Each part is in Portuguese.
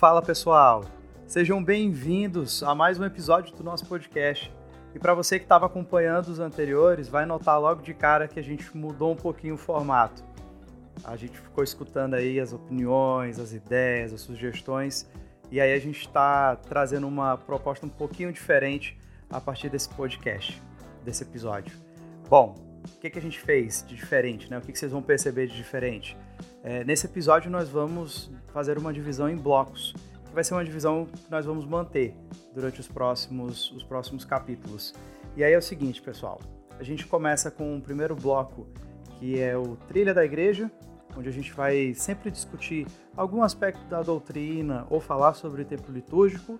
Fala pessoal, sejam bem-vindos a mais um episódio do nosso podcast. E para você que estava acompanhando os anteriores, vai notar logo de cara que a gente mudou um pouquinho o formato. A gente ficou escutando aí as opiniões, as ideias, as sugestões, e aí a gente está trazendo uma proposta um pouquinho diferente a partir desse podcast, desse episódio. Bom, o que, que a gente fez de diferente, né? O que, que vocês vão perceber de diferente? É, nesse episódio nós vamos fazer uma divisão em blocos, que vai ser uma divisão que nós vamos manter durante os próximos, os próximos capítulos. E aí é o seguinte, pessoal, a gente começa com o primeiro bloco, que é o Trilha da Igreja, onde a gente vai sempre discutir algum aspecto da doutrina ou falar sobre o tempo litúrgico,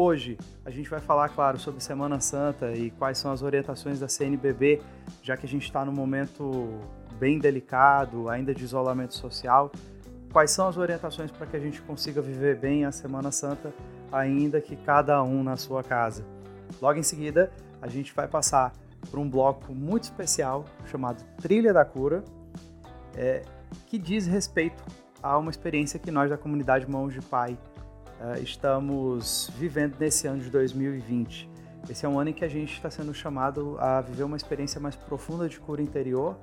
Hoje a gente vai falar, claro, sobre Semana Santa e quais são as orientações da CNBB, já que a gente está num momento bem delicado, ainda de isolamento social. Quais são as orientações para que a gente consiga viver bem a Semana Santa, ainda que cada um na sua casa? Logo em seguida, a gente vai passar por um bloco muito especial chamado Trilha da Cura, é, que diz respeito a uma experiência que nós da comunidade Mãos de Pai uh, estamos vivendo nesse ano de 2020. Esse é um ano em que a gente está sendo chamado a viver uma experiência mais profunda de cura interior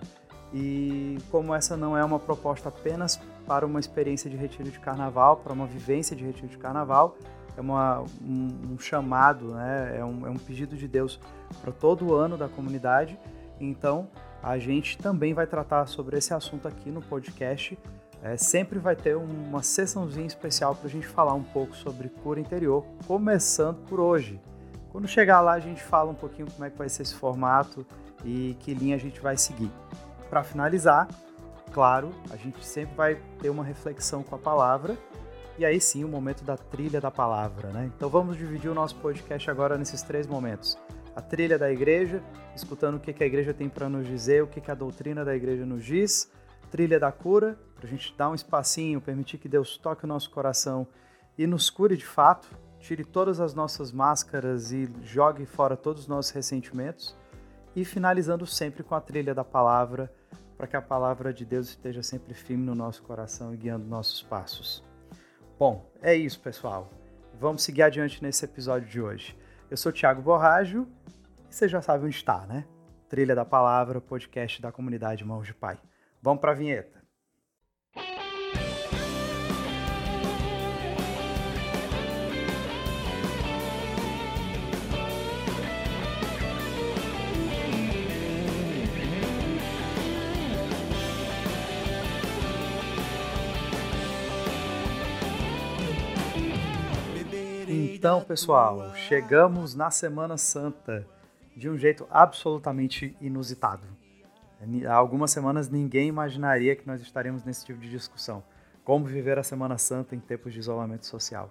e como essa não é uma proposta apenas para uma experiência de retiro de carnaval, para uma vivência de retiro de carnaval, é uma, um, um chamado, né? é, um, é um pedido de Deus para todo o ano da comunidade. Então, a gente também vai tratar sobre esse assunto aqui no podcast é, sempre vai ter uma sessãozinha especial para a gente falar um pouco sobre cura interior, começando por hoje. Quando chegar lá, a gente fala um pouquinho como é que vai ser esse formato e que linha a gente vai seguir. Para finalizar, claro, a gente sempre vai ter uma reflexão com a palavra e aí sim o momento da trilha da palavra, né? Então vamos dividir o nosso podcast agora nesses três momentos. A trilha da igreja, escutando o que a igreja tem para nos dizer, o que a doutrina da igreja nos diz trilha da cura, para a gente dar um espacinho, permitir que Deus toque o nosso coração e nos cure de fato, tire todas as nossas máscaras e jogue fora todos os nossos ressentimentos. E finalizando sempre com a trilha da palavra, para que a palavra de Deus esteja sempre firme no nosso coração e guiando nossos passos. Bom, é isso, pessoal. Vamos seguir adiante nesse episódio de hoje. Eu sou Tiago Borrajo e você já sabe onde está, né? Trilha da Palavra, podcast da comunidade Mãos de Pai. Vamos para a vinheta. Então, pessoal, chegamos na Semana Santa de um jeito absolutamente inusitado. Há algumas semanas ninguém imaginaria que nós estaremos nesse tipo de discussão. Como viver a Semana Santa em tempos de isolamento social.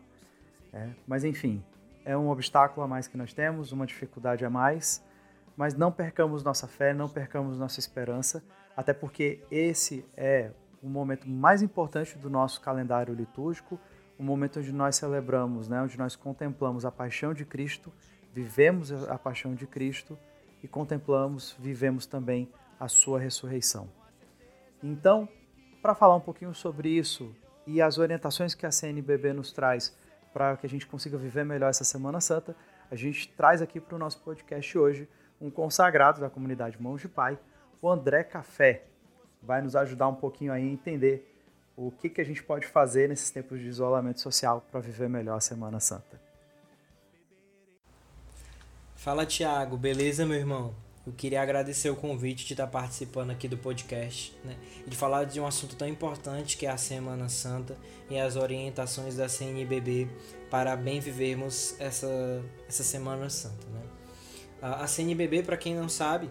É, mas enfim, é um obstáculo a mais que nós temos, uma dificuldade a mais, mas não percamos nossa fé, não percamos nossa esperança, até porque esse é o momento mais importante do nosso calendário litúrgico, o momento onde nós celebramos, né, onde nós contemplamos a paixão de Cristo, vivemos a paixão de Cristo e contemplamos, vivemos também a sua ressurreição. Então, para falar um pouquinho sobre isso e as orientações que a CNBB nos traz para que a gente consiga viver melhor essa Semana Santa, a gente traz aqui para o nosso podcast hoje um consagrado da comunidade Mãos de Pai, o André Café. Vai nos ajudar um pouquinho aí a entender o que, que a gente pode fazer nesses tempos de isolamento social para viver melhor a Semana Santa. Fala, Tiago. Beleza, meu irmão? Eu queria agradecer o convite de estar participando aqui do podcast né? e de falar de um assunto tão importante que é a Semana Santa e as orientações da CNBB para bem vivermos essa, essa Semana Santa. Né? A, CNBB, para quem não sabe,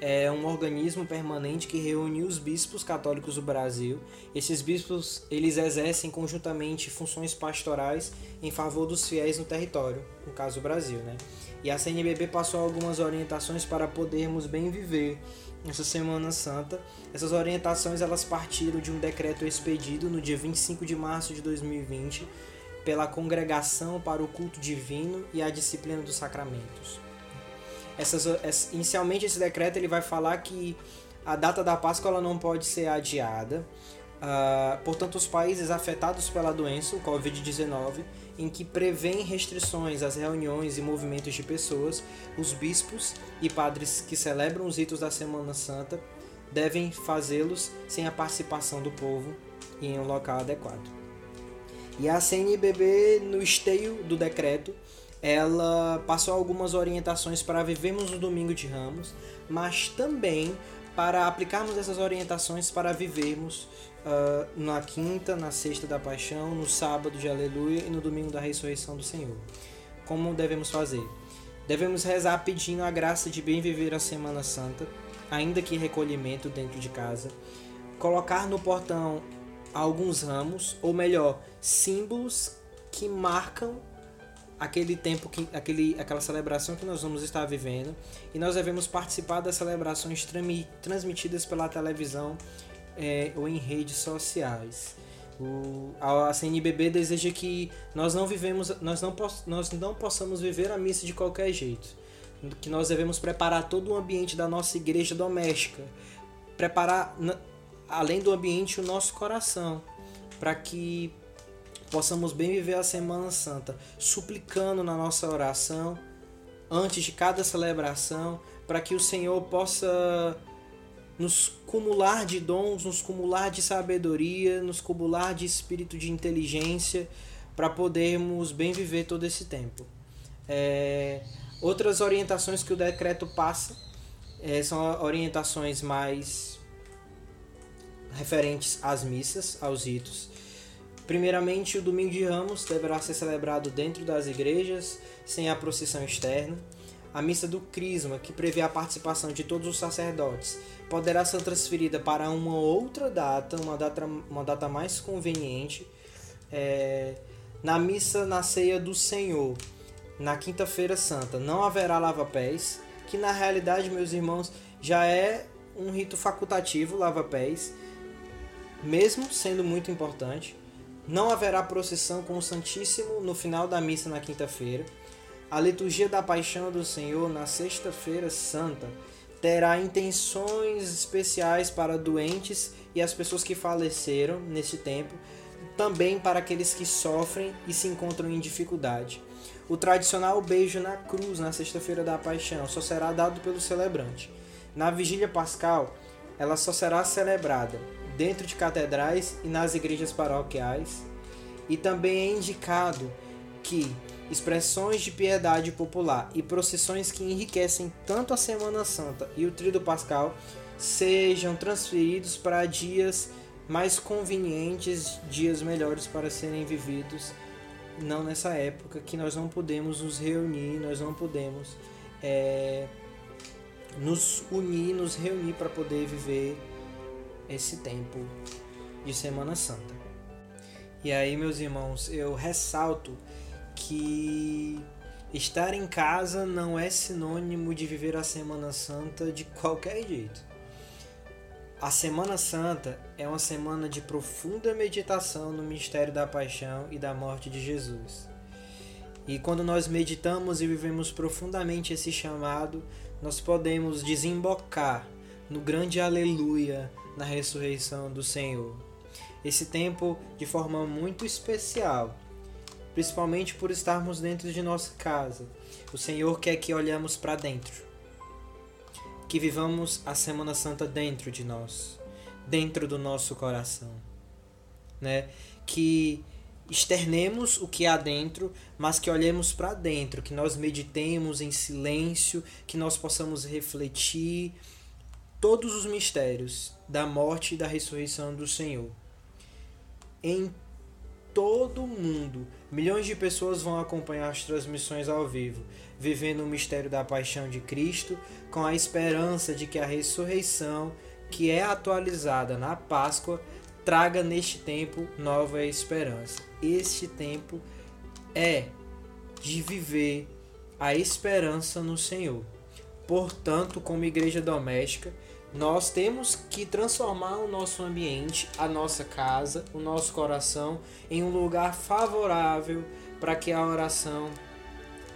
é um organismo permanente que reúne os bispos católicos do Brasil. Esses bispos eles exercem conjuntamente funções pastorais em favor dos fiéis no território, no caso o Brasil, né? E a CNBB passou algumas orientações para podermos bem viver essa Semana Santa. Essas orientações elas partiram de um decreto expedido no dia 25 de março de 2020 pela Congregação para o Culto Divino e a Disciplina dos Sacramentos. Essas, inicialmente esse decreto ele vai falar que a data da Páscoa ela não pode ser adiada, uh, por tantos países afetados pela doença, o Covid-19, em que prevêem restrições às reuniões e movimentos de pessoas, os bispos e padres que celebram os ritos da Semana Santa devem fazê-los sem a participação do povo e em um local adequado. E a CNBB, no esteio do decreto, ela passou algumas orientações para vivermos o domingo de Ramos, mas também para aplicarmos essas orientações para vivermos uh, na quinta, na sexta da paixão, no sábado de aleluia e no domingo da ressurreição do Senhor. Como devemos fazer? Devemos rezar pedindo a graça de bem viver a Semana Santa, ainda que recolhimento dentro de casa, colocar no portão alguns ramos, ou melhor, símbolos que marcam aquele tempo que aquele aquela celebração que nós vamos estar vivendo. E nós devemos participar das celebrações transmitidas pela televisão é, ou em redes sociais. O, a CNBB deseja que nós não vivemos nós não, nós não possamos viver a missa de qualquer jeito. Que nós devemos preparar todo o ambiente da nossa igreja doméstica. Preparar além do ambiente, o nosso coração, para que possamos bem viver a Semana Santa, suplicando na nossa oração, antes de cada celebração, para que o Senhor possa nos cumular de dons, nos cumular de sabedoria, nos cumular de espírito de inteligência, para podermos bem viver todo esse tempo. É, outras orientações que o decreto passa é, são orientações mais referentes às missas, aos ritos. Primeiramente, o Domingo de Ramos deverá ser celebrado dentro das igrejas, sem a procissão externa. A missa do Crisma, que prevê a participação de todos os sacerdotes, poderá ser transferida para uma outra data, uma data, uma data mais conveniente. É, na missa na ceia do Senhor, na quinta-feira santa, não haverá lava-pés, que na realidade, meus irmãos, já é um rito facultativo, lava-pés mesmo sendo muito importante. Não haverá procissão com o Santíssimo no final da missa na quinta-feira. A liturgia da Paixão do Senhor na sexta-feira santa terá intenções especiais para doentes e as pessoas que faleceram neste tempo, também para aqueles que sofrem e se encontram em dificuldade. O tradicional beijo na cruz na sexta-feira da Paixão só será dado pelo celebrante. Na vigília pascal, ela só será celebrada dentro de catedrais e nas igrejas paroquiais. E também é indicado que expressões de piedade popular e procissões que enriquecem tanto a Semana Santa e o Tríduo Pascal sejam transferidos para dias mais convenientes, dias melhores para serem vividos, não nessa época que nós não podemos nos reunir, nós não podemos é, nos unir, nos reunir para poder viver esse tempo de Semana Santa. E aí, meus irmãos, eu ressalto que estar em casa não é sinônimo de viver a Semana Santa de qualquer jeito. A Semana Santa é uma semana de profunda meditação no mistério da paixão e da morte de Jesus. E quando nós meditamos e vivemos profundamente esse chamado, nós podemos desembocar no grande aleluia na ressurreição do Senhor. Esse tempo de forma muito especial, principalmente por estarmos dentro de nossa casa. O Senhor quer que olhemos para dentro. Que vivamos a Semana Santa dentro de nós, dentro do nosso coração, né? Que externemos o que há dentro, mas que olhemos para dentro, que nós meditemos em silêncio, que nós possamos refletir todos os mistérios da morte e da ressurreição do Senhor. Em todo o mundo, milhões de pessoas vão acompanhar as transmissões ao vivo, vivendo o mistério da paixão de Cristo, com a esperança de que a ressurreição, que é atualizada na Páscoa, traga neste tempo nova esperança. Este tempo é de viver a esperança no Senhor. Portanto, como igreja doméstica, nós temos que transformar o nosso ambiente, a nossa casa, o nosso coração em um lugar favorável para que a oração,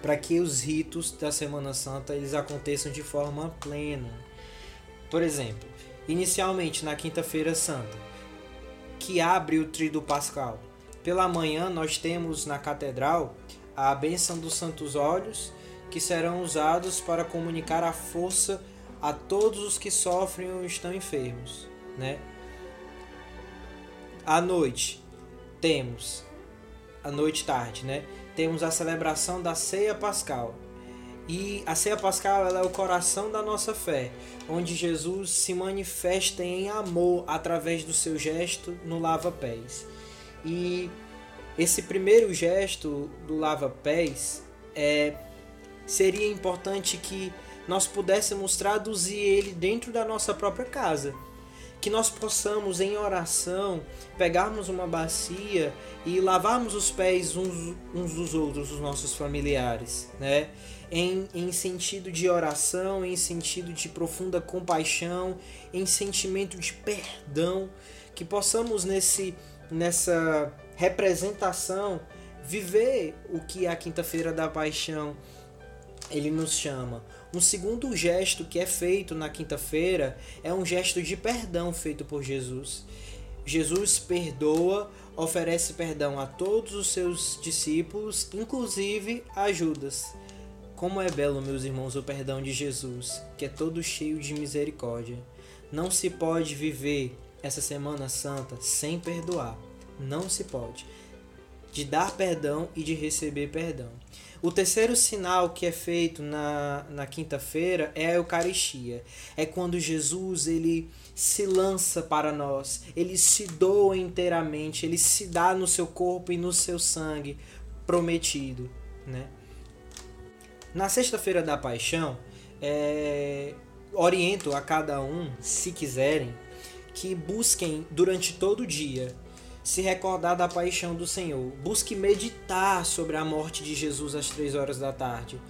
para que os ritos da Semana Santa eles aconteçam de forma plena. Por exemplo, inicialmente na Quinta-feira Santa, que abre o trido pascal. Pela manhã nós temos na catedral a bênção dos santos olhos, que serão usados para comunicar a força a todos os que sofrem ou estão enfermos, né? À noite temos a noite tarde, né? Temos a celebração da ceia pascal. E a ceia pascal é o coração da nossa fé, onde Jesus se manifesta em amor através do seu gesto no lava-pés. E esse primeiro gesto do lava-pés é, seria importante que nós pudéssemos traduzir ele dentro da nossa própria casa. Que nós possamos, em oração, pegarmos uma bacia e lavarmos os pés uns, uns dos outros, dos nossos familiares, né? Em, em sentido de oração, em sentido de profunda compaixão, em sentimento de perdão, que possamos nesse, nessa representação viver o que a quinta-feira da paixão ele nos chama. Um segundo gesto que é feito na quinta-feira é um gesto de perdão feito por Jesus. Jesus perdoa, oferece perdão a todos os seus discípulos, inclusive a Judas. Como é belo, meus irmãos, o perdão de Jesus, que é todo cheio de misericórdia. Não se pode viver essa Semana Santa sem perdoar. Não se pode. De dar perdão e de receber perdão. O terceiro sinal que é feito na, na quinta-feira é a Eucaristia. É quando Jesus ele se lança para nós, ele se doa inteiramente, ele se dá no seu corpo e no seu sangue prometido. Né? Na sexta-feira da paixão, é, oriento a cada um, se quiserem, que busquem durante todo o dia se recordar da paixão do Senhor. Busque meditar sobre a morte de Jesus às três horas da tarde.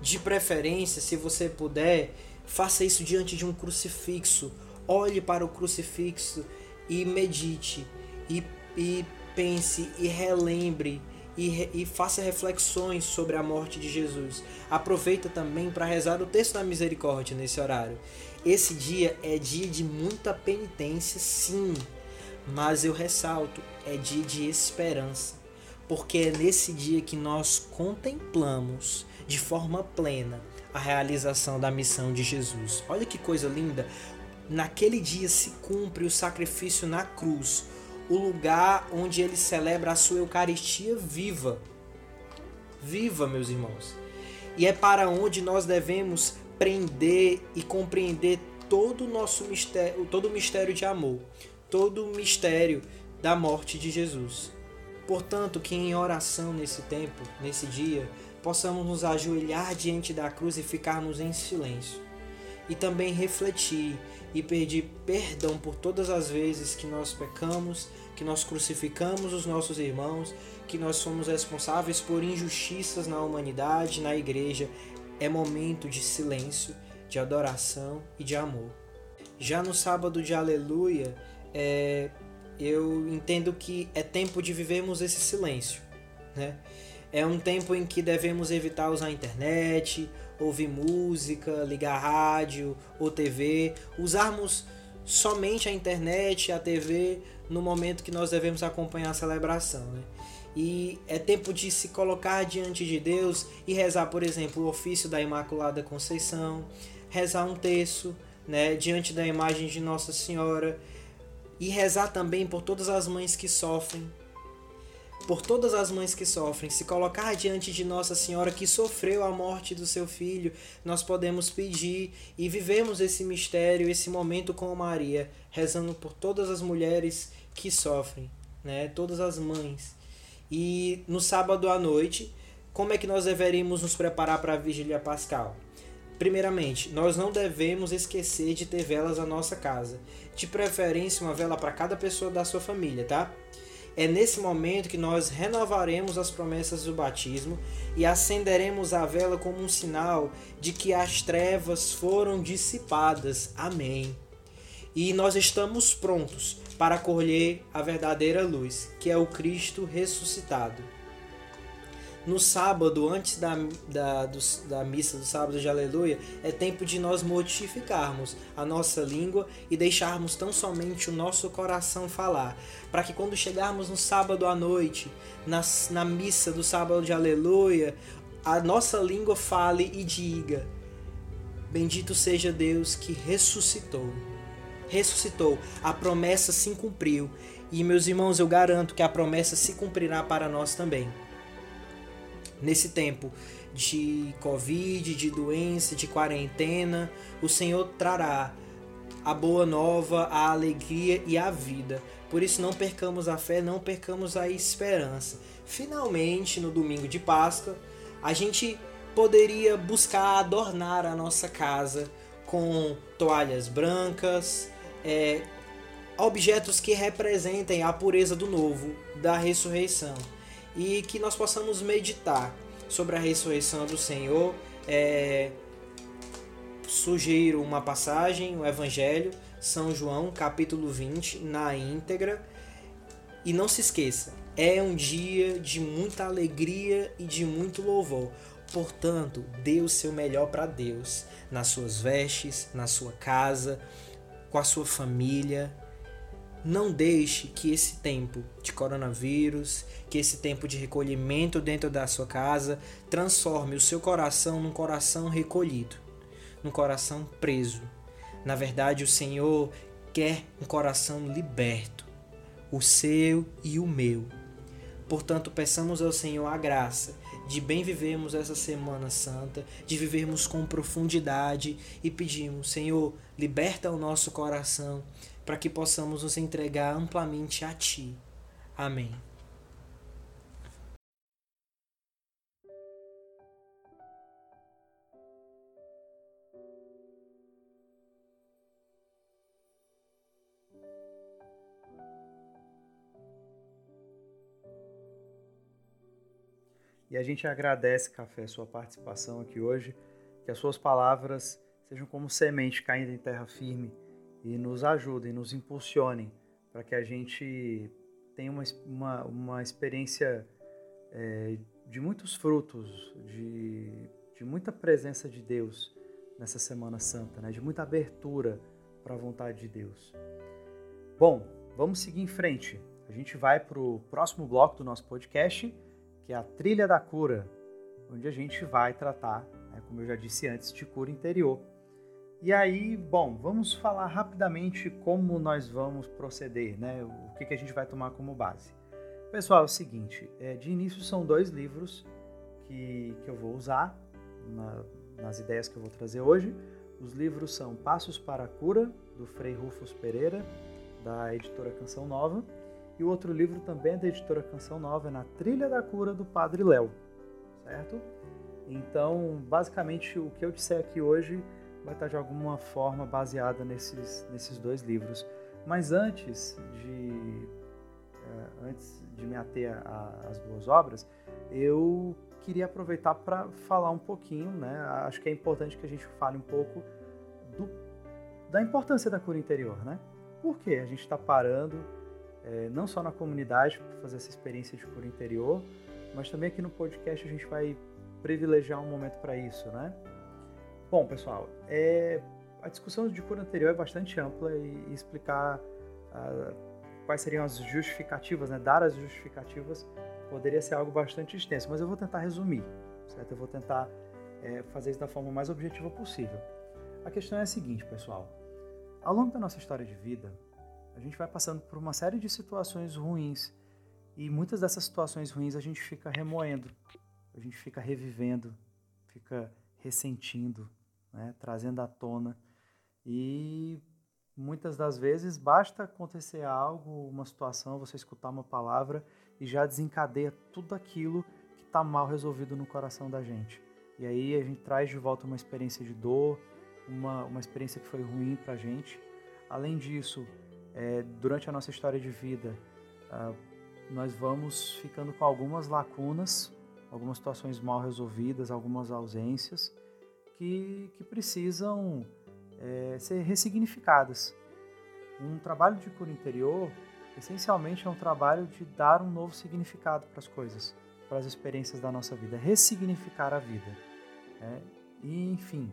De preferência, se você puder, faça isso diante de um crucifixo. Olhe para o crucifixo e medite. E, e pense e relembre e, e, faça reflexões sobre a morte de Jesus. Aproveita também para rezar o texto da misericórdia nesse horário. Esse dia é dia de muita penitência, sim. Mas eu ressalto, é dia de esperança, porque é nesse dia que nós contemplamos de forma plena a realização da missão de Jesus. Olha que coisa linda! Naquele dia se cumpre o sacrifício na cruz, o lugar onde ele celebra a sua Eucaristia viva. Viva, meus irmãos. E é para onde nós devemos prender e compreender todo o nosso mistério, todo o mistério de amor todo o mistério da morte de Jesus. Portanto, que em oração nesse tempo, nesse dia, possamos nos ajoelhar diante da cruz e ficarmos em silêncio. E também refletir e pedir perdão por todas as vezes que nós pecamos, que nós crucificamos os nossos irmãos, que nós somos responsáveis por injustiças na humanidade, na igreja. É momento de silêncio, de adoração e de amor. Já no sábado de Aleluia, é, eu entendo que é tempo de vivermos esse silêncio. Né? É um tempo em que devemos evitar usar a internet, ouvir música, ligar rádio ou TV, usarmos somente a internet e a TV no momento que nós devemos acompanhar a celebração. Né? E é tempo de se colocar diante de Deus e rezar, por exemplo, o ofício da Imaculada Conceição, rezar um terço né, diante da imagem de Nossa Senhora e rezar também por todas as mães que sofrem, por todas as mães que sofrem, se colocar diante de Nossa Senhora que sofreu a morte do seu filho, nós podemos pedir e vivemos esse mistério, esse momento com Maria, rezando por todas as mulheres que sofrem, né? Todas as mães. E no sábado à noite, como é que nós deveríamos nos preparar para a vigília pascal? Primeiramente, nós não devemos esquecer de ter velas na nossa casa. De preferência, uma vela para cada pessoa da sua família, tá? É nesse momento que nós renovaremos as promessas do batismo e acenderemos a vela como um sinal de que as trevas foram dissipadas. Amém. E nós estamos prontos para colher a verdadeira luz, que é o Cristo ressuscitado. No sábado, antes da, da, do, da missa do sábado de aleluia, é tempo de nós mortificarmos a nossa língua e deixarmos tão somente o nosso coração falar. Para que quando chegarmos no sábado à noite, na, na missa do sábado de aleluia, a nossa língua fale e diga: Bendito seja Deus que ressuscitou. Ressuscitou, a promessa se cumpriu. E meus irmãos, eu garanto que a promessa se cumprirá para nós também nesse tempo de Covid, de doença, de quarentena, o Senhor trará a boa nova, a alegria e a vida. Por isso, não percamos a fé, não percamos a esperança. Finalmente, no domingo de Páscoa, a gente poderia buscar adornar a nossa casa com toalhas brancas, é, objetos que representem a pureza do novo, da ressurreição e que nós possamos meditar sobre a ressurreição do Senhor. É, sugiro uma passagem, o Evangelho, São João, capítulo 20, na íntegra. E não se esqueça, é um dia de muita alegria e de muito louvor. Portanto, dê o seu melhor para Deus, nas suas vestes, na sua casa, com a sua família, não deixe que esse tempo de coronavírus, que esse tempo de recolhimento dentro da sua casa, transforme o seu coração num coração recolhido, num coração preso. Na verdade, o Senhor quer um coração liberto, o seu e o meu. Portanto, peçamos ao Senhor a graça de bem vivermos essa Semana Santa, de vivermos com profundidade e pedimos, Senhor, liberta o nosso coração para que possamos nos entregar amplamente a Ti. Amém. E a gente agradece, Café, sua participação aqui hoje, que as suas palavras sejam como semente caindo em terra firme e nos ajudem, nos impulsionem para que a gente tenha uma, uma, uma experiência é, de muitos frutos, de, de muita presença de Deus nessa Semana Santa, né? de muita abertura para a vontade de Deus. Bom, vamos seguir em frente. A gente vai para o próximo bloco do nosso podcast, que é a Trilha da Cura, onde a gente vai tratar, né, como eu já disse antes, de cura interior e aí, bom, vamos falar rapidamente como nós vamos proceder, né? O que, que a gente vai tomar como base. Pessoal, é o seguinte, é, de início são dois livros que, que eu vou usar na, nas ideias que eu vou trazer hoje. Os livros são Passos para a Cura, do Frei Rufus Pereira, da editora Canção Nova, e o outro livro também é da editora Canção Nova, é Na Trilha da Cura, do Padre Léo, certo? Então, basicamente, o que eu disser aqui hoje vai estar de alguma forma baseada nesses, nesses dois livros. Mas antes de, uh, antes de me ater às duas obras, eu queria aproveitar para falar um pouquinho, né? Acho que é importante que a gente fale um pouco do, da importância da cura interior, né? Por que a gente está parando, é, não só na comunidade, para fazer essa experiência de cura interior, mas também aqui no podcast a gente vai privilegiar um momento para isso, né? Bom, pessoal, é, a discussão de cura anterior é bastante ampla e, e explicar quais seriam as justificativas, né, dar as justificativas, poderia ser algo bastante extenso, mas eu vou tentar resumir, certo? Eu vou tentar é, fazer isso da forma mais objetiva possível. A questão é a seguinte, pessoal. Ao longo da nossa história de vida, a gente vai passando por uma série de situações ruins e muitas dessas situações ruins a gente fica remoendo, a gente fica revivendo, fica ressentindo, né, trazendo à tona. E muitas das vezes basta acontecer algo, uma situação, você escutar uma palavra e já desencadeia tudo aquilo que está mal resolvido no coração da gente. E aí a gente traz de volta uma experiência de dor, uma, uma experiência que foi ruim para a gente. Além disso, é, durante a nossa história de vida, uh, nós vamos ficando com algumas lacunas, algumas situações mal resolvidas, algumas ausências que, que precisam é, ser ressignificadas. Um trabalho de cura interior, essencialmente, é um trabalho de dar um novo significado para as coisas. para as experiências da nossa vida, ressignificar a vida. Né? E, enfim,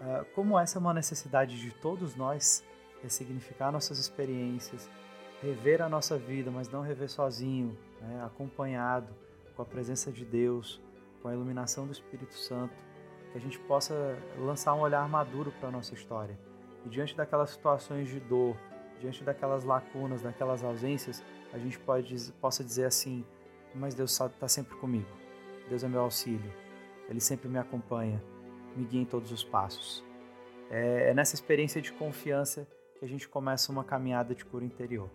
uh, como essa é uma necessidade de todos nós, ressignificar nossas experiências, rever a nossa vida, mas não rever sozinho, né? acompanhado com a presença de Deus, com a iluminação do Espírito Santo, que a gente possa lançar um olhar maduro para a nossa história. E diante daquelas situações de dor, diante daquelas lacunas, daquelas ausências, a gente pode, possa dizer assim: Mas Deus está sempre comigo. Deus é meu auxílio. Ele sempre me acompanha, me guia em todos os passos. É, é nessa experiência de confiança que a gente começa uma caminhada de cura interior.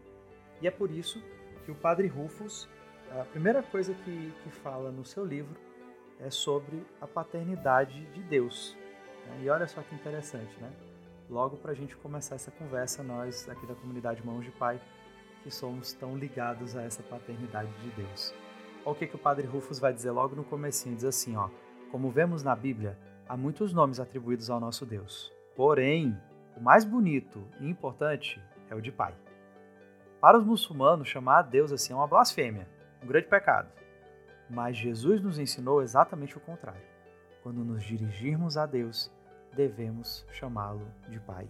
E é por isso que o Padre Rufus, a primeira coisa que, que fala no seu livro é sobre a paternidade de Deus. Né? E olha só que interessante, né? Logo para a gente começar essa conversa, nós aqui da comunidade Mãos de Pai, que somos tão ligados a essa paternidade de Deus. Olha o que, que o Padre Rufus vai dizer logo no comecinho, diz assim, ó, como vemos na Bíblia, há muitos nomes atribuídos ao nosso Deus. Porém, o mais bonito e importante é o de Pai. Para os muçulmanos, chamar a Deus assim é uma blasfêmia, um grande pecado. Mas Jesus nos ensinou exatamente o contrário. Quando nos dirigirmos a Deus, devemos chamá-lo de Pai.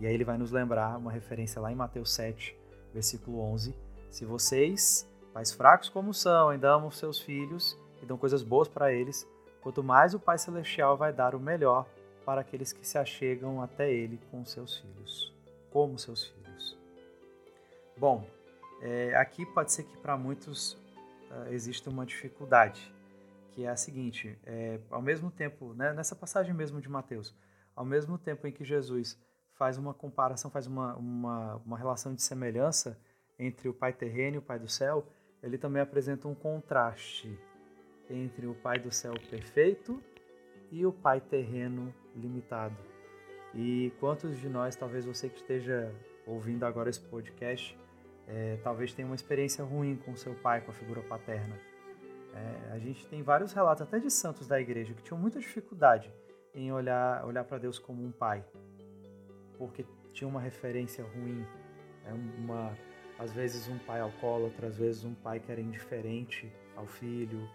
E aí ele vai nos lembrar uma referência lá em Mateus 7, versículo 11. Se vocês, pais fracos como são, ainda amam seus filhos e dão coisas boas para eles, quanto mais o Pai Celestial vai dar o melhor para aqueles que se achegam até Ele com seus filhos, como seus filhos. Bom, é, aqui pode ser que para muitos uh, exista uma dificuldade, que é a seguinte: é, ao mesmo tempo, né, nessa passagem mesmo de Mateus, ao mesmo tempo em que Jesus faz uma comparação, faz uma, uma, uma relação de semelhança entre o Pai terreno e o Pai do céu, ele também apresenta um contraste entre o Pai do céu perfeito e o Pai terreno limitado. E quantos de nós, talvez você que esteja ouvindo agora esse podcast, é, talvez tenha uma experiência ruim com seu pai, com a figura paterna. É, a gente tem vários relatos, até de santos da igreja, que tinham muita dificuldade em olhar, olhar para Deus como um pai, porque tinha uma referência ruim, é uma, às vezes um pai alcoólatra, às vezes um pai que era indiferente ao filho,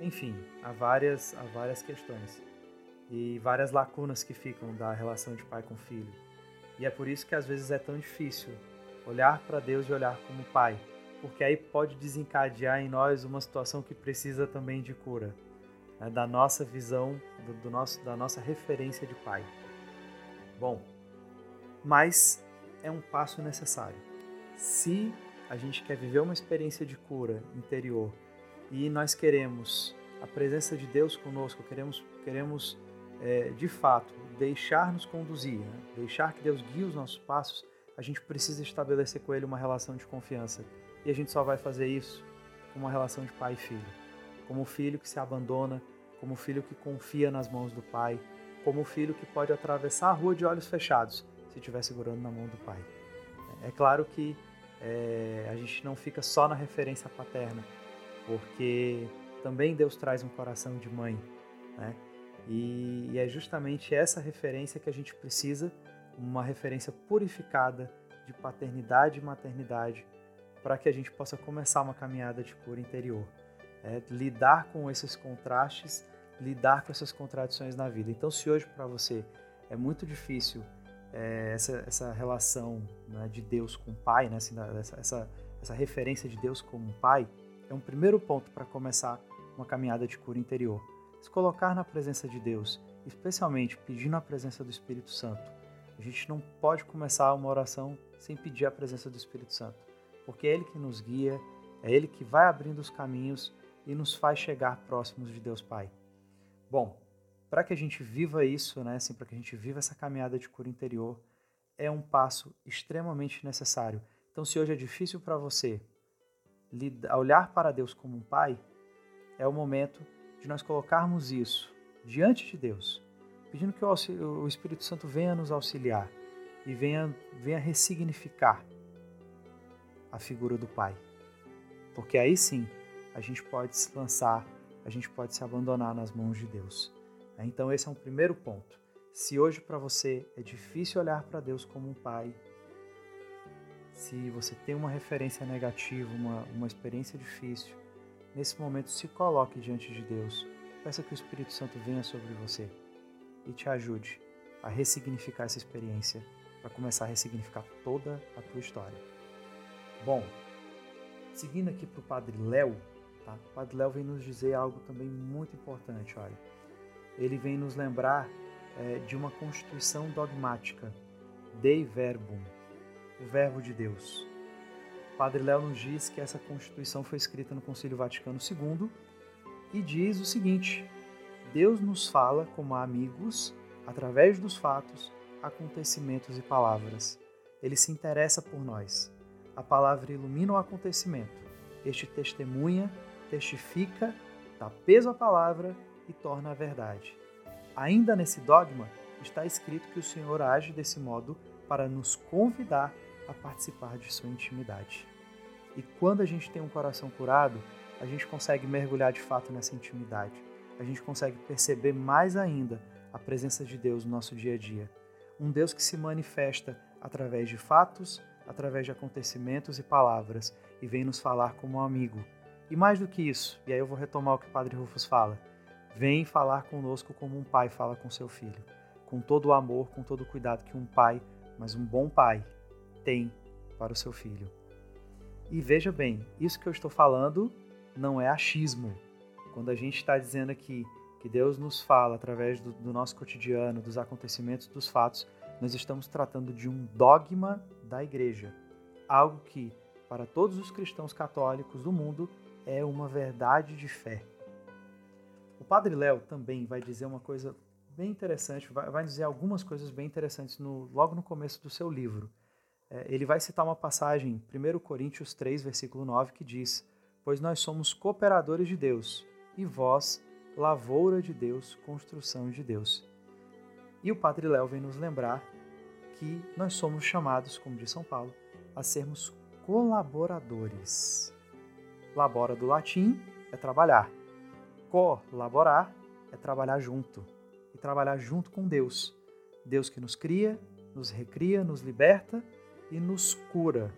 enfim, há várias, há várias questões e várias lacunas que ficam da relação de pai com filho. E é por isso que às vezes é tão difícil olhar para Deus e olhar como pai, porque aí pode desencadear em nós uma situação que precisa também de cura, né? da nossa visão, do, do, nosso, da nossa referência de pai. Bom, mas é um passo necessário. Se a gente quer viver uma experiência de cura interior e nós queremos a presença de Deus conosco, queremos, queremos é, de fato deixar-nos conduzir, né? deixar que Deus guie os nossos passos, a gente precisa estabelecer com ele uma relação de confiança. E a gente só vai fazer isso com uma relação de pai e filho. Como o filho que se abandona, como o filho que confia nas mãos do pai, como o filho que pode atravessar a rua de olhos fechados se estiver segurando na mão do pai. É claro que é, a gente não fica só na referência paterna, porque também Deus traz um coração de mãe, né? E, e é justamente essa referência que a gente precisa uma referência purificada de paternidade e maternidade para que a gente possa começar uma caminhada de cura interior. É, lidar com esses contrastes, lidar com essas contradições na vida. Então, se hoje para você é muito difícil é, essa, essa relação né, de Deus com o Pai, né, assim, essa, essa, referência de Deus como um Pai, é um primeiro ponto para começar uma caminhada de cura interior. Se colocar na presença de Deus, especialmente pedindo a presença do Espírito Santo, a gente não pode começar uma oração sem pedir a presença do Espírito Santo, porque é Ele que nos guia, é Ele que vai abrindo os caminhos e nos faz chegar próximos de Deus Pai. Bom, para que a gente viva isso, né, assim, para que a gente viva essa caminhada de cura interior, é um passo extremamente necessário. Então, se hoje é difícil para você olhar para Deus como um pai, é o momento de nós colocarmos isso diante de Deus pedindo que o, Espírito Santo venha nos auxiliar e venha, venha ressignificar a figura do Pai. Porque aí sim a gente pode se lançar, a gente pode se abandonar nas mãos de Deus. Então, esse é um primeiro ponto. Se hoje para você é difícil olhar para Deus como um pai, se você tem uma referência negativa, uma, uma experiência difícil, nesse momento se coloque diante de Deus. Peça que o Espírito Santo venha sobre você e te ajude a ressignificar essa experiência, para começar a ressignificar toda a tua história. Bom, seguindo aqui para o Padre Léo, tá? o Padre Léo vem nos dizer algo também muito importante, olha. Ele vem nos lembrar é, de uma constituição dogmática, Dei Verbum, o Verbo de Deus. Padre Léo nos diz que essa constituição foi escrita no Concílio Vaticano II e diz o seguinte: Deus nos fala como amigos através dos fatos, acontecimentos e palavras. Ele se interessa por nós. A palavra ilumina o acontecimento. Este testemunha, testifica, dá peso à palavra e torna a verdade. Ainda nesse dogma está escrito que o Senhor age desse modo para nos convidar a participar de sua intimidade. E quando a gente tem um coração curado, a gente consegue mergulhar de fato nessa intimidade. A gente consegue perceber mais ainda a presença de Deus no nosso dia a dia. Um Deus que se manifesta através de fatos, através de acontecimentos e palavras e vem nos falar como um amigo. E mais do que isso, e aí eu vou retomar o que o Padre Rufus fala, vem falar conosco como um pai fala com seu filho, com todo o amor, com todo o cuidado que um pai, mas um bom pai, tem para o seu filho. E veja bem, isso que eu estou falando não é achismo. Quando a gente está dizendo aqui que Deus nos fala através do, do nosso cotidiano, dos acontecimentos, dos fatos, nós estamos tratando de um dogma da igreja, algo que, para todos os cristãos católicos do mundo, é uma verdade de fé. O Padre Léo também vai dizer uma coisa bem interessante, vai, vai dizer algumas coisas bem interessantes no, logo no começo do seu livro. É, ele vai citar uma passagem, 1 Coríntios 3, versículo 9, que diz: Pois nós somos cooperadores de Deus, e vós, lavoura de Deus, construção de Deus. E o Padre Léo vem nos lembrar que nós somos chamados, como diz São Paulo, a sermos colaboradores. Labora do latim é trabalhar. Colaborar é trabalhar junto. E trabalhar junto com Deus. Deus que nos cria, nos recria, nos liberta e nos cura.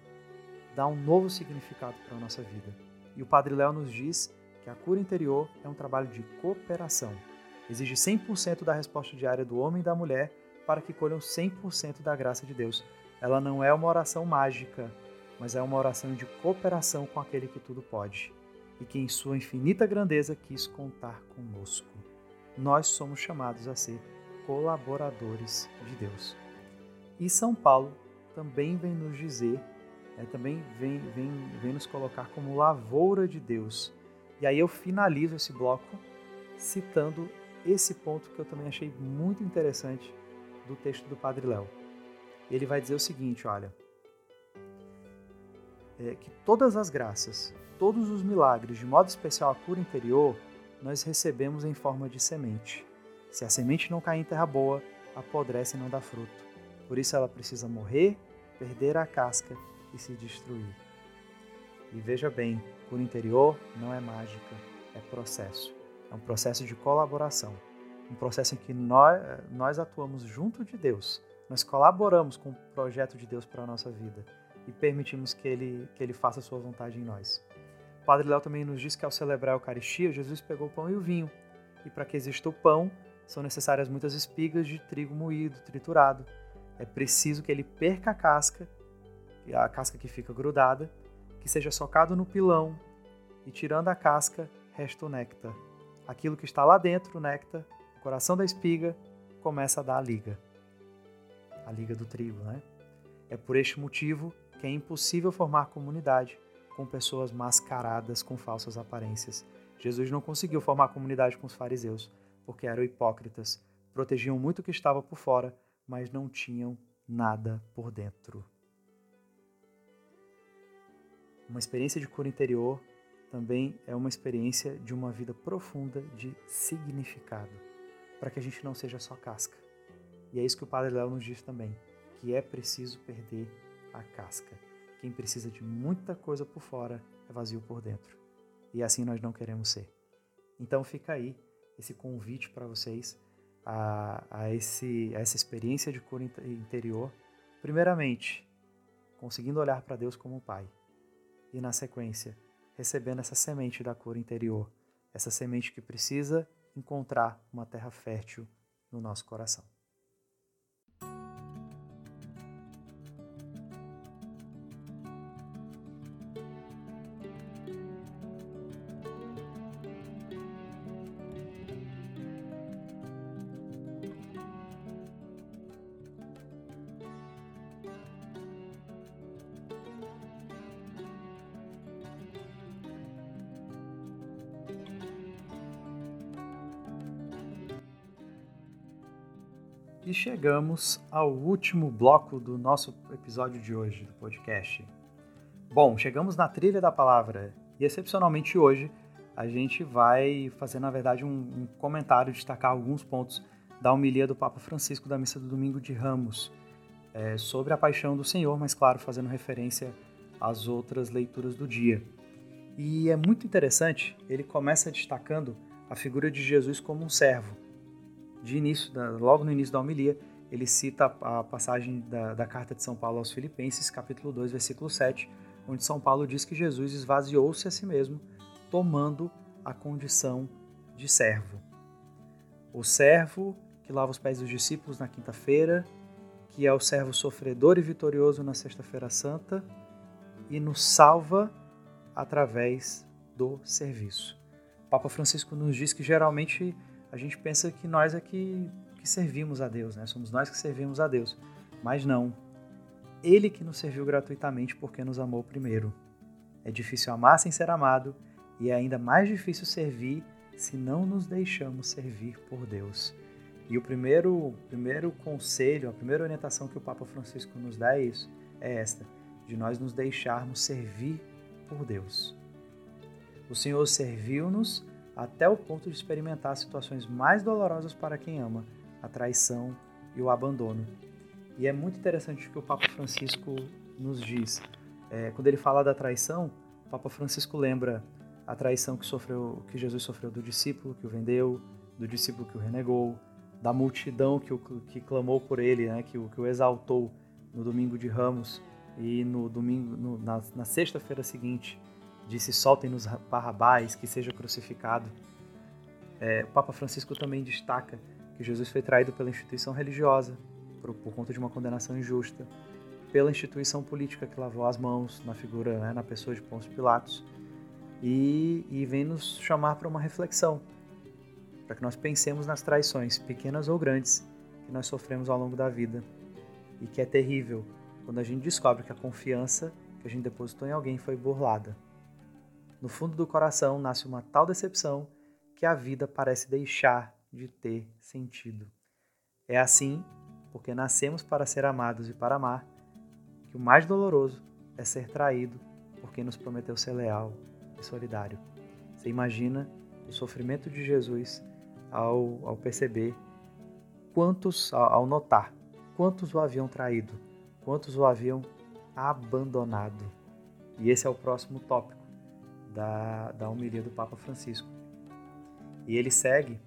Dá um novo significado para a nossa vida. E o Padre Léo nos diz que a cura interior é um trabalho de cooperação. Exige 100% da resposta diária do homem e da mulher para que colham 100% da graça de Deus. Ela não é uma oração mágica, mas é uma oração de cooperação com aquele que tudo pode e que, em sua infinita grandeza, quis contar conosco. Nós somos chamados a ser colaboradores de Deus. E São Paulo também vem nos dizer, é, também vem, vem, vem nos colocar como lavoura de Deus e aí eu finalizo esse bloco citando esse ponto que eu também achei muito interessante do texto do Padre Léo. Ele vai dizer o seguinte, olha, é que todas as graças, todos os milagres, de modo especial a cura interior, nós recebemos em forma de semente. Se a semente não cair em terra boa, apodrece e não dá fruto. Por isso ela precisa morrer, perder a casca e se destruir. E veja bem, cura interior não é mágica, é processo. É um processo de colaboração. Um processo em que nós, nós atuamos junto de Deus. Nós colaboramos com o projeto de Deus para a nossa vida e permitimos que Ele, que ele faça a sua vontade em nós. O Padre Léo também nos diz que ao celebrar a Eucaristia, Jesus pegou o pão e o vinho. E para que exista o pão, são necessárias muitas espigas de trigo moído, triturado. É preciso que ele perca a casca, a casca que fica grudada, que seja socado no pilão e tirando a casca, resta o néctar. Aquilo que está lá dentro, o néctar, o coração da espiga, começa a dar a liga. A liga do trigo, né? É por este motivo que é impossível formar comunidade com pessoas mascaradas com falsas aparências. Jesus não conseguiu formar comunidade com os fariseus, porque eram hipócritas, protegiam muito o que estava por fora, mas não tinham nada por dentro. Uma experiência de cura interior também é uma experiência de uma vida profunda de significado, para que a gente não seja só casca. E é isso que o Padre Léo nos diz também, que é preciso perder a casca. Quem precisa de muita coisa por fora é vazio por dentro. E assim nós não queremos ser. Então fica aí esse convite para vocês a, a, esse, a essa experiência de cura interior. Primeiramente, conseguindo olhar para Deus como Pai e, na sequência, recebendo essa semente da cura interior, essa semente que precisa encontrar uma terra fértil no nosso coração. Chegamos ao último bloco do nosso episódio de hoje do podcast. Bom, chegamos na trilha da palavra e excepcionalmente hoje a gente vai fazer, na verdade, um, um comentário, destacar alguns pontos da homilia do Papa Francisco da missa do Domingo de Ramos é, sobre a paixão do Senhor, mas claro, fazendo referência às outras leituras do dia. E é muito interessante, ele começa destacando a figura de Jesus como um servo de início, da, logo no início da homilia, ele cita a passagem da, da, carta de São Paulo aos Filipenses, capítulo 2, versículo 7, onde São Paulo diz que Jesus esvaziou-se a si mesmo, tomando a condição de servo. O servo que lava os pés dos discípulos na quinta-feira, que é o servo sofredor e vitorioso na sexta-feira santa e nos salva através do serviço. Papa Francisco nos diz que geralmente a gente pensa que nós é que, que servimos a Deus, né? Somos nós que servimos a Deus. Mas não. Ele que nos serviu gratuitamente porque nos amou primeiro. É difícil amar sem ser amado e é ainda mais difícil servir se não nos deixamos servir por Deus. E o primeiro, primeiro conselho, a primeira orientação que o Papa Francisco nos dá é isso, é esta, de nós nos deixarmos servir por Deus. O Senhor serviu-nos até o ponto de experimentar situações mais dolorosas para quem ama, a traição e o abandono. E é muito interessante o que o Papa Francisco nos diz. É, quando ele fala da traição, o Papa Francisco lembra a traição que sofreu, que Jesus sofreu do discípulo que o vendeu, do discípulo que o renegou, da multidão que, o, que clamou por ele, né, que, o, que o exaltou no domingo de Ramos e no domingo, no, na, na sexta-feira seguinte disse: soltem-nos Barrabás, que seja crucificado. É, o Papa Francisco também destaca que Jesus foi traído pela instituição religiosa, por, por, conta de uma condenação injusta, pela instituição política que lavou as mãos na figura, né, na pessoa de Pôncio Pilatos, e, e vem nos chamar para uma reflexão, para que nós pensemos nas traições, pequenas ou grandes, que nós sofremos ao longo da vida, e que é terrível quando a gente descobre que a confiança que a gente depositou em alguém foi burlada. No fundo do coração nasce uma tal decepção que a vida parece deixar de ter sentido. É assim, porque nascemos para ser amados e para amar, que o mais doloroso é ser traído por quem nos prometeu ser leal e solidário. Você imagina o sofrimento de Jesus ao, ao perceber quantos, ao, ao notar quantos o haviam traído, quantos o haviam abandonado. E esse é o próximo tópico da, da homilia do Papa Francisco. E ele segue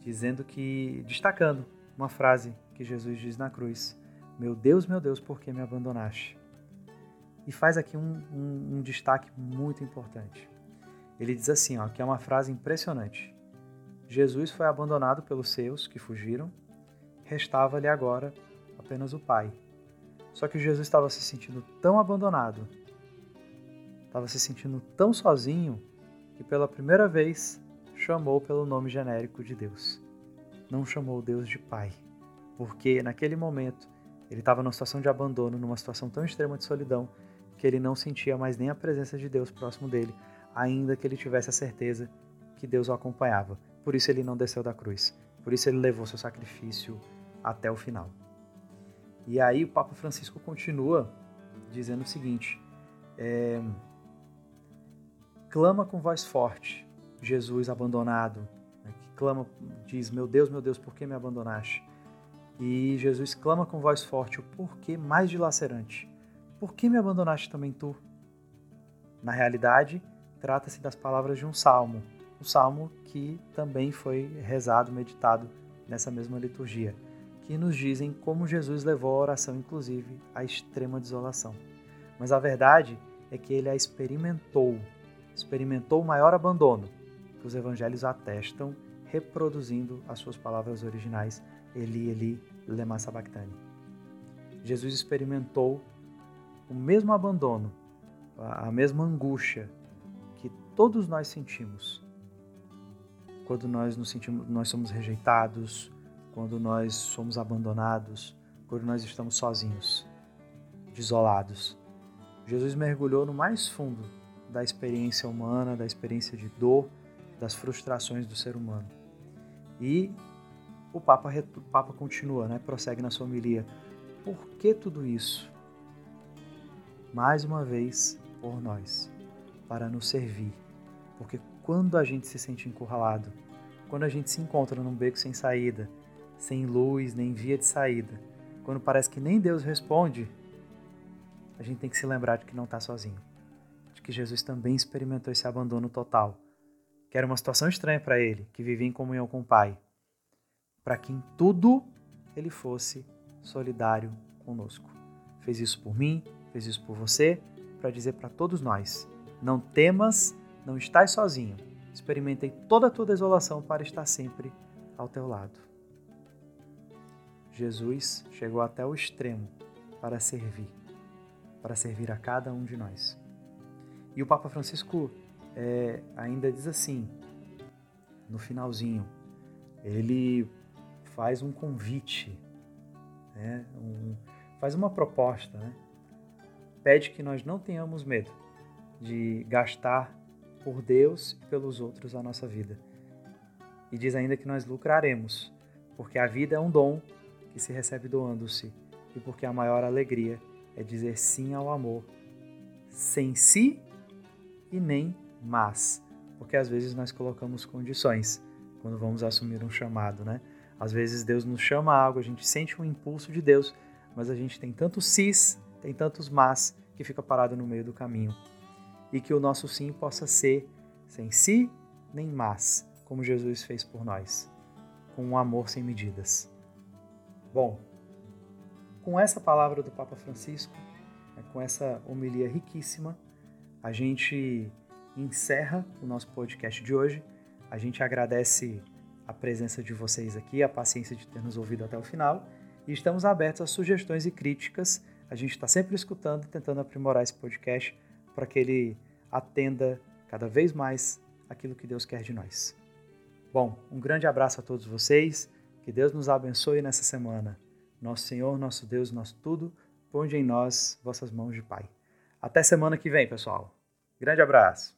dizendo que, destacando uma frase que Jesus diz na cruz: Meu Deus, meu Deus, por que me abandonaste? E faz aqui um, um, um destaque muito importante. Ele diz assim, ó, que é uma frase impressionante. Jesus foi abandonado pelos seus que fugiram, restava-lhe agora apenas o Pai. Só que Jesus estava se sentindo tão abandonado, estava se sentindo tão sozinho que pela primeira vez chamou pelo nome genérico de Deus. Não chamou Deus de Pai, porque naquele momento ele estava numa situação de abandono, numa situação tão extrema de solidão, que ele não sentia mais nem a presença de Deus próximo dele, ainda que ele tivesse a certeza que Deus o acompanhava. Por isso ele não desceu da cruz. Por isso ele levou seu sacrifício até o final. E aí o Papa Francisco continua dizendo o seguinte: é, clama com voz forte, Jesus abandonado, né, que clama, diz: Meu Deus, meu Deus, por que me abandonaste? E Jesus clama com voz forte o porquê mais dilacerante: Por que me abandonaste também tu? Na realidade, trata-se das palavras de um salmo, um salmo que também foi rezado, meditado nessa mesma liturgia, que nos dizem como Jesus levou a oração, inclusive, à extrema desolação. Mas a verdade é que ele a experimentou experimentou o maior abandono, que os evangelhos atestam, reproduzindo as suas palavras originais, Eli, Eli, lema sabachthani. Jesus experimentou o mesmo abandono, a mesma angústia que todos nós sentimos quando nós nos sentimos, nós somos rejeitados, quando nós somos abandonados, quando nós estamos sozinhos, desolados. Jesus mergulhou no mais fundo da experiência humana, da experiência de dor, das frustrações do ser humano. E o Papa, o Papa continua, né? prossegue na sua homilia. Por que tudo isso? Mais uma vez, por nós, para nos servir. Porque quando a gente se sente encurralado, quando a gente se encontra num beco sem saída, sem luz, nem via de saída, quando parece que nem Deus responde, a gente tem que se lembrar de que não está sozinho. Que Jesus também experimentou esse abandono total, que era uma situação estranha para ele, que vivia em comunhão com o Pai, para que em tudo ele fosse solidário conosco. Fez isso por mim, fez isso por você, para dizer para todos nós: não temas não estás sozinho. Experimentei toda a tua desolação para estar sempre ao teu lado. Jesus chegou até o extremo para servir, para servir a cada um de nós. E o Papa Francisco é, ainda diz assim, no finalzinho, ele faz um convite, né, um, faz uma proposta, né, pede que nós não tenhamos medo de gastar por Deus e pelos outros a nossa vida. E diz ainda que nós lucraremos, porque a vida é um dom que se recebe doando-se, e porque a maior alegria é dizer sim ao amor, sem si e nem mas, porque às vezes nós colocamos condições quando vamos assumir um chamado, né? Às vezes Deus nos chama a algo, a gente sente um impulso de Deus, mas a gente tem tantos sis, tem tantos mas que fica parado no meio do caminho e que o nosso sim possa ser sem si nem mas, como Jesus fez por nós, com um amor sem medidas. Bom, com essa palavra do Papa Francisco, né, com essa homilia riquíssima, a gente encerra o nosso podcast de hoje. A gente agradece a presença de vocês aqui, a paciência de ter nos ouvido até o final e estamos abertos a sugestões e críticas. A gente está sempre escutando, tentando aprimorar esse podcast para que ele atenda cada vez mais aquilo que Deus quer de nós. Bom, um grande abraço a todos vocês, que Deus nos abençoe nessa semana. Nosso Senhor, nosso Deus, nosso tudo, ponde em nós vossas mãos de Pai. Até semana que vem, pessoal. Grande abraço.